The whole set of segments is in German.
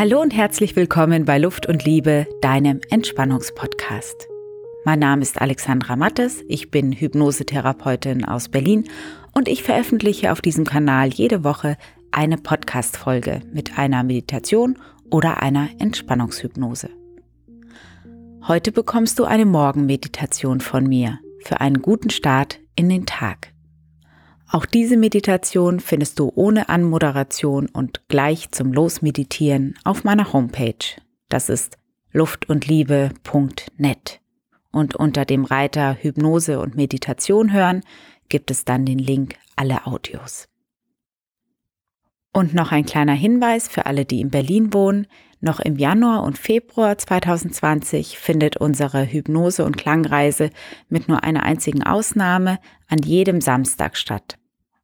Hallo und herzlich willkommen bei Luft und Liebe, deinem Entspannungspodcast. Mein Name ist Alexandra Mattes, ich bin Hypnosetherapeutin aus Berlin und ich veröffentliche auf diesem Kanal jede Woche eine Podcast-Folge mit einer Meditation oder einer Entspannungshypnose. Heute bekommst du eine Morgenmeditation von mir für einen guten Start in den Tag. Auch diese Meditation findest du ohne Anmoderation und gleich zum Losmeditieren auf meiner Homepage. Das ist luftundliebe.net. Und unter dem Reiter Hypnose und Meditation hören gibt es dann den Link alle Audios. Und noch ein kleiner Hinweis für alle, die in Berlin wohnen. Noch im Januar und Februar 2020 findet unsere Hypnose- und Klangreise mit nur einer einzigen Ausnahme an jedem Samstag statt.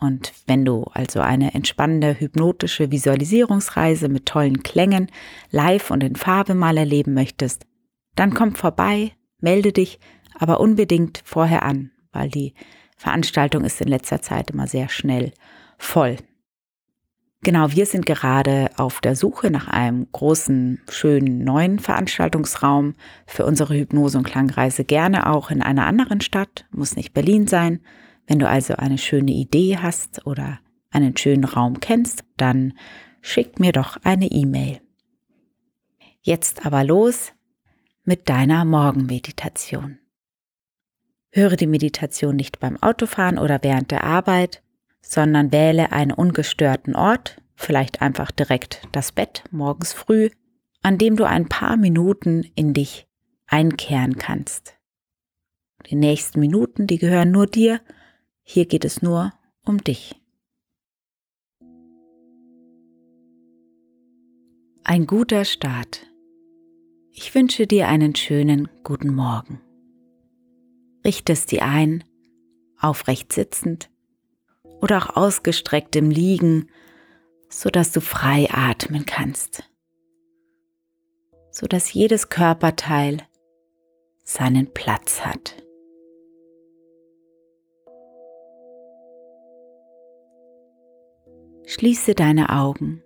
Und wenn du also eine entspannende hypnotische Visualisierungsreise mit tollen Klängen live und in Farbe mal erleben möchtest, dann komm vorbei, melde dich aber unbedingt vorher an, weil die Veranstaltung ist in letzter Zeit immer sehr schnell voll. Genau, wir sind gerade auf der Suche nach einem großen, schönen neuen Veranstaltungsraum für unsere Hypnose- und Klangreise, gerne auch in einer anderen Stadt, muss nicht Berlin sein. Wenn du also eine schöne Idee hast oder einen schönen Raum kennst, dann schick mir doch eine E-Mail. Jetzt aber los mit deiner Morgenmeditation. Höre die Meditation nicht beim Autofahren oder während der Arbeit, sondern wähle einen ungestörten Ort, vielleicht einfach direkt das Bett morgens früh, an dem du ein paar Minuten in dich einkehren kannst. Die nächsten Minuten, die gehören nur dir, hier geht es nur um dich. Ein guter Start. Ich wünsche dir einen schönen guten Morgen. Richtest dir ein, aufrecht sitzend, oder auch ausgestreckt im Liegen, so dass du frei atmen kannst, so dass jedes Körperteil seinen Platz hat. Schließe deine Augen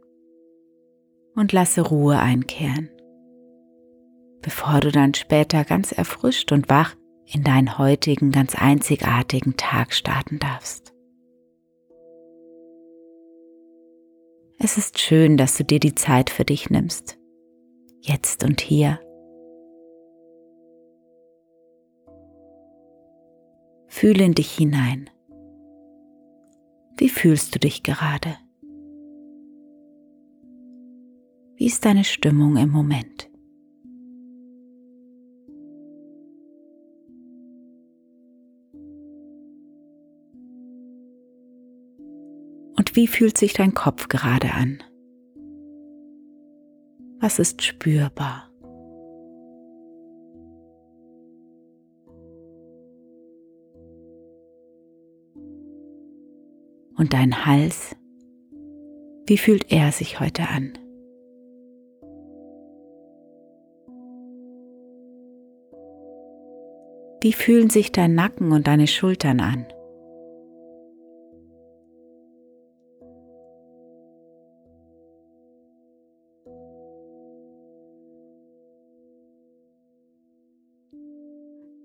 und lasse Ruhe einkehren, bevor du dann später ganz erfrischt und wach in deinen heutigen ganz einzigartigen Tag starten darfst. Es ist schön, dass du dir die Zeit für dich nimmst. Jetzt und hier. Fühle in dich hinein. Wie fühlst du dich gerade? Wie ist deine Stimmung im Moment? wie fühlt sich dein Kopf gerade an? Was ist spürbar? Und dein Hals, wie fühlt er sich heute an? Wie fühlen sich dein Nacken und deine Schultern an?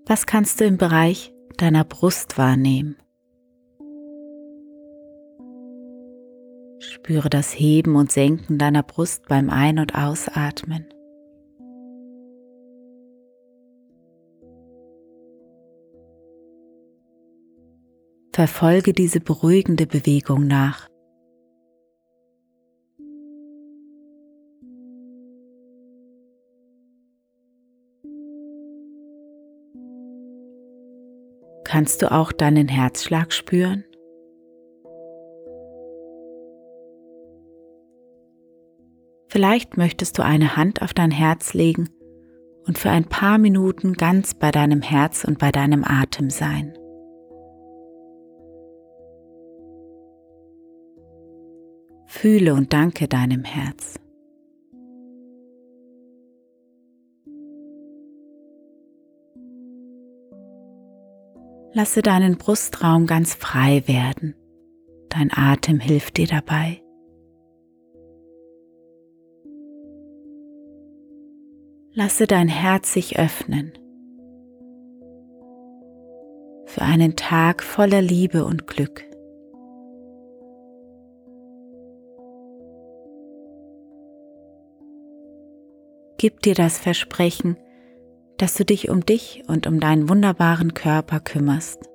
Was kannst du im Bereich deiner Brust wahrnehmen? Spüre das Heben und Senken deiner Brust beim Ein- und Ausatmen. Verfolge diese beruhigende Bewegung nach. Kannst du auch deinen Herzschlag spüren? Vielleicht möchtest du eine Hand auf dein Herz legen und für ein paar Minuten ganz bei deinem Herz und bei deinem Atem sein. Fühle und danke deinem Herz. Lasse deinen Brustraum ganz frei werden. Dein Atem hilft dir dabei. Lasse dein Herz sich öffnen für einen Tag voller Liebe und Glück. Gib dir das Versprechen, dass du dich um dich und um deinen wunderbaren Körper kümmerst.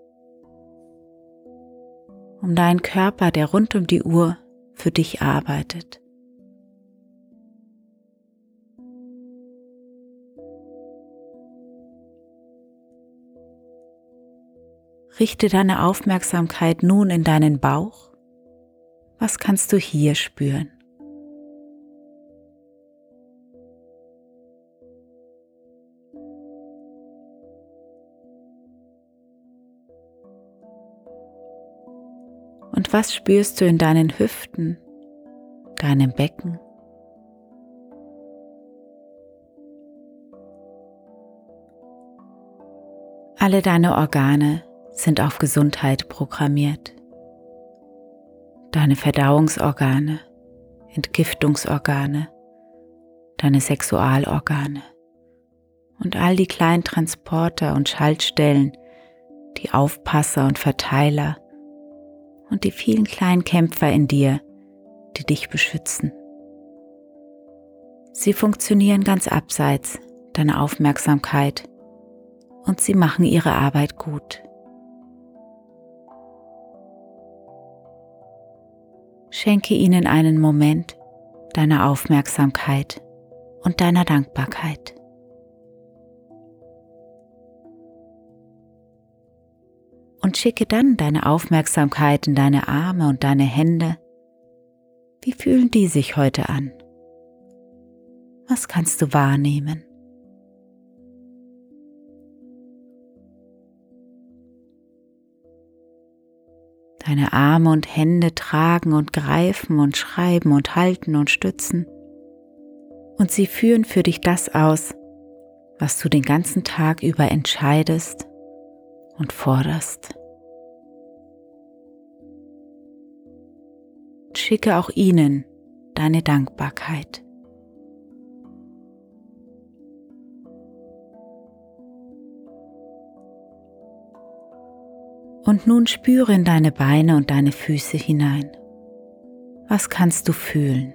Um deinen Körper, der rund um die Uhr für dich arbeitet. Richte deine Aufmerksamkeit nun in deinen Bauch. Was kannst du hier spüren? Und was spürst du in deinen Hüften, deinem Becken? Alle deine Organe sind auf Gesundheit programmiert. Deine Verdauungsorgane, Entgiftungsorgane, deine Sexualorgane und all die kleinen Transporter und Schaltstellen, die Aufpasser und Verteiler und die vielen kleinen Kämpfer in dir, die dich beschützen. Sie funktionieren ganz abseits deiner Aufmerksamkeit und sie machen ihre Arbeit gut. Schenke ihnen einen Moment deiner Aufmerksamkeit und deiner Dankbarkeit. Und schicke dann deine Aufmerksamkeit in deine Arme und deine Hände. Wie fühlen die sich heute an? Was kannst du wahrnehmen? Deine Arme und Hände tragen und greifen und schreiben und halten und stützen. Und sie führen für dich das aus, was du den ganzen Tag über entscheidest und forderst. Schicke auch ihnen deine Dankbarkeit. Und nun spüre in deine Beine und deine Füße hinein. Was kannst du fühlen?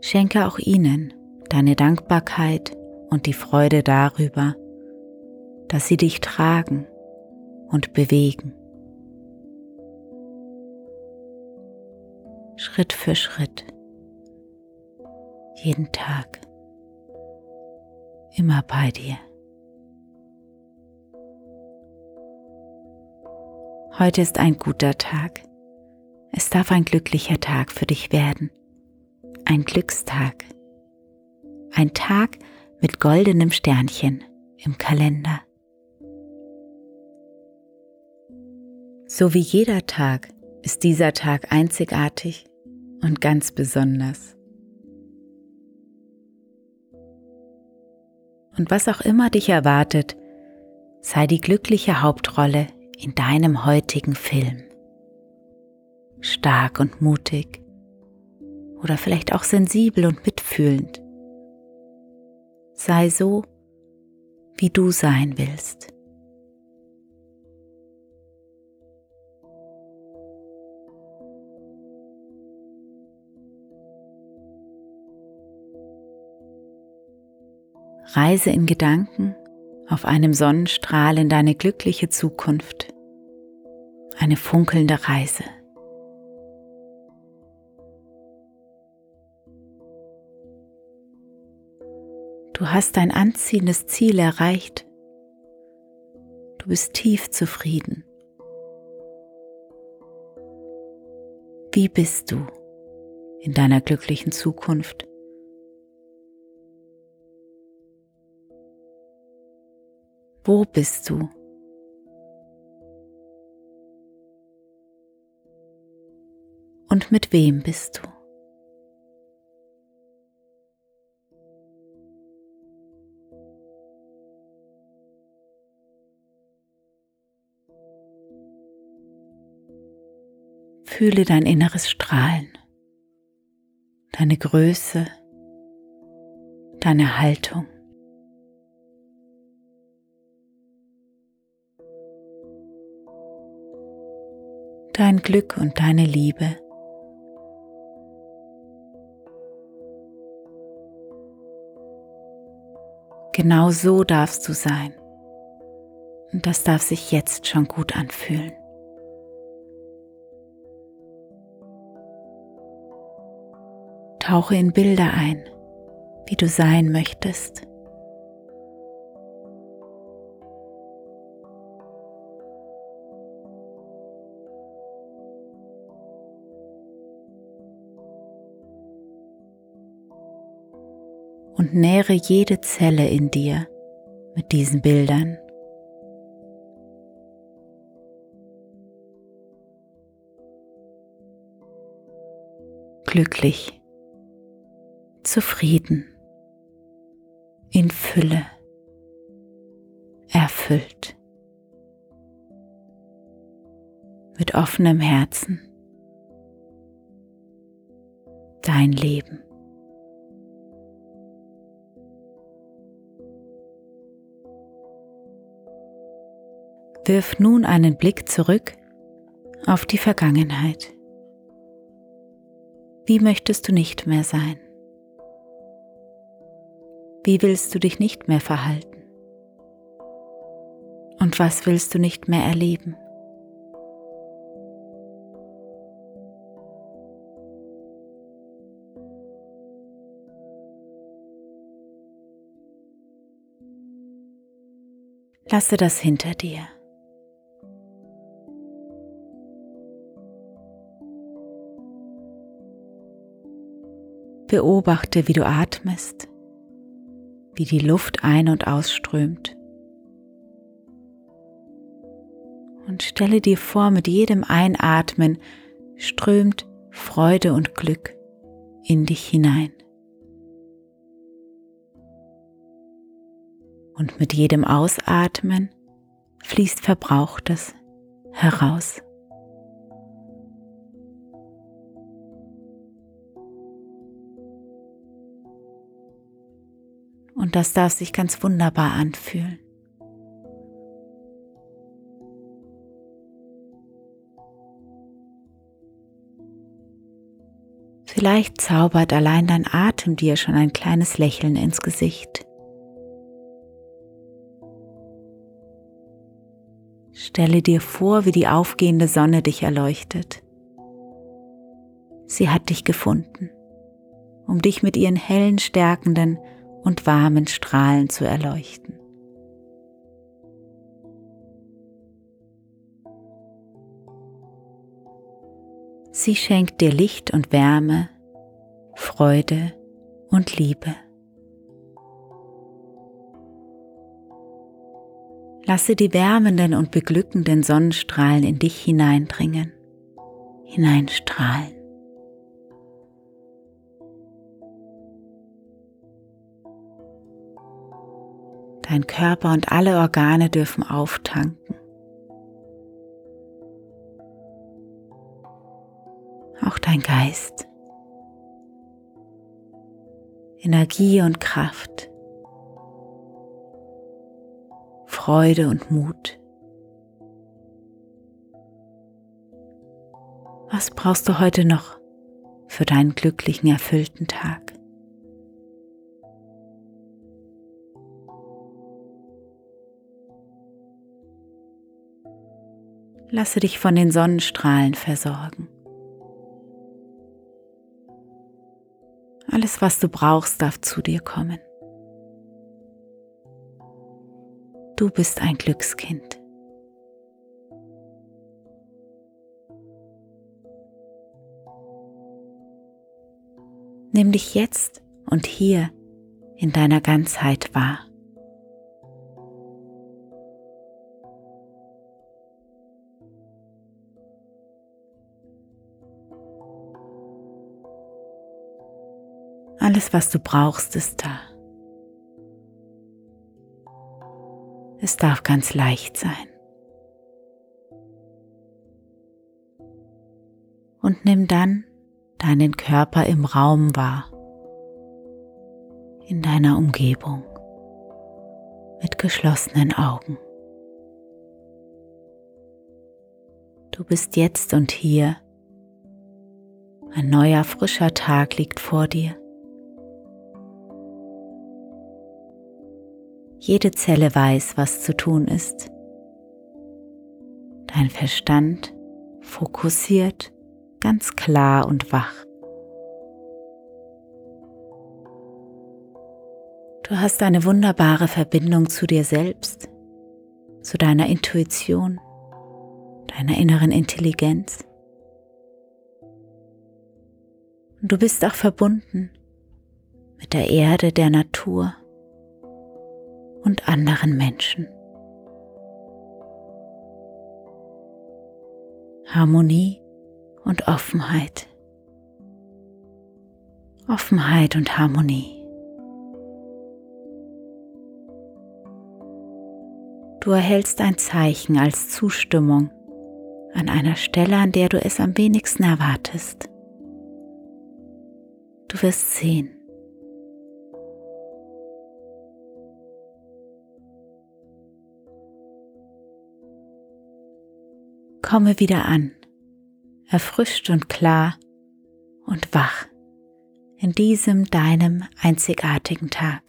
Schenke auch ihnen deine Dankbarkeit und die Freude darüber, dass sie dich tragen und bewegen. Schritt für Schritt, jeden Tag immer bei dir. Heute ist ein guter Tag. Es darf ein glücklicher Tag für dich werden. Ein Glückstag. Ein Tag mit goldenem Sternchen im Kalender. So wie jeder Tag ist dieser Tag einzigartig und ganz besonders. und was auch immer dich erwartet, sei die glückliche Hauptrolle in deinem heutigen Film. Stark und mutig oder vielleicht auch sensibel und mitfühlend. Sei so, wie du sein willst. Reise in Gedanken auf einem Sonnenstrahl in deine glückliche Zukunft. Eine funkelnde Reise. Du hast dein anziehendes Ziel erreicht. Du bist tief zufrieden. Wie bist du in deiner glücklichen Zukunft? Wo bist du? Und mit wem bist du? Fühle dein inneres Strahlen deine Größe, deine Haltung. Dein Glück und deine Liebe. Genau so darfst du sein. Und das darf sich jetzt schon gut anfühlen. Tauche in Bilder ein, wie du sein möchtest. und nähre jede Zelle in dir mit diesen Bildern. Glücklich, zufrieden, in Fülle, erfüllt, mit offenem Herzen, dein Leben. Wirf nun einen Blick zurück auf die Vergangenheit. Wie möchtest du nicht mehr sein? Wie willst du dich nicht mehr verhalten? Und was willst du nicht mehr erleben? Lasse das hinter dir. Beobachte, wie du atmest, wie die Luft ein- und ausströmt. Und stelle dir vor, mit jedem Einatmen strömt Freude und Glück in dich hinein. Und mit jedem Ausatmen fließt Verbrauchtes heraus. Und das darf sich ganz wunderbar anfühlen. Vielleicht zaubert allein dein Atem dir schon ein kleines Lächeln ins Gesicht. Stelle dir vor, wie die aufgehende Sonne dich erleuchtet. Sie hat dich gefunden, um dich mit ihren hellen, stärkenden und warmen Strahlen zu erleuchten. Sie schenkt dir Licht und Wärme, Freude und Liebe. Lasse die wärmenden und beglückenden Sonnenstrahlen in dich hineindringen, hineinstrahlen. Dein Körper und alle Organe dürfen auftanken. Auch dein Geist. Energie und Kraft. Freude und Mut. Was brauchst du heute noch für deinen glücklichen, erfüllten Tag? Lasse dich von den Sonnenstrahlen versorgen. Alles, was du brauchst, darf zu dir kommen. Du bist ein Glückskind. Nimm dich jetzt und hier in deiner Ganzheit wahr. Alles, was du brauchst, ist da. Es darf ganz leicht sein. Und nimm dann deinen Körper im Raum wahr, in deiner Umgebung, mit geschlossenen Augen. Du bist jetzt und hier. Ein neuer, frischer Tag liegt vor dir. Jede Zelle weiß, was zu tun ist. Dein Verstand fokussiert, ganz klar und wach. Du hast eine wunderbare Verbindung zu dir selbst, zu deiner Intuition, deiner inneren Intelligenz. Und du bist auch verbunden mit der Erde, der Natur und anderen Menschen. Harmonie und Offenheit. Offenheit und Harmonie. Du erhältst ein Zeichen als Zustimmung an einer Stelle, an der du es am wenigsten erwartest. Du wirst sehen. Komme wieder an, erfrischt und klar und wach in diesem deinem einzigartigen Tag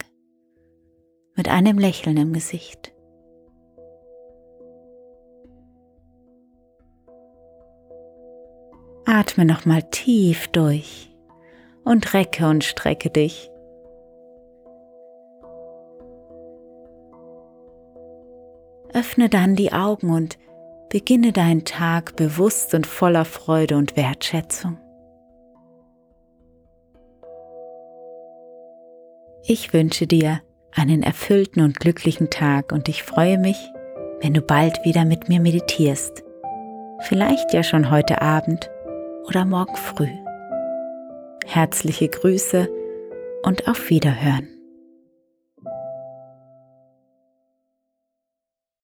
mit einem Lächeln im Gesicht. Atme nochmal tief durch und recke und strecke dich. Öffne dann die Augen und Beginne deinen Tag bewusst und voller Freude und Wertschätzung. Ich wünsche dir einen erfüllten und glücklichen Tag und ich freue mich, wenn du bald wieder mit mir meditierst. Vielleicht ja schon heute Abend oder morgen früh. Herzliche Grüße und auf Wiederhören.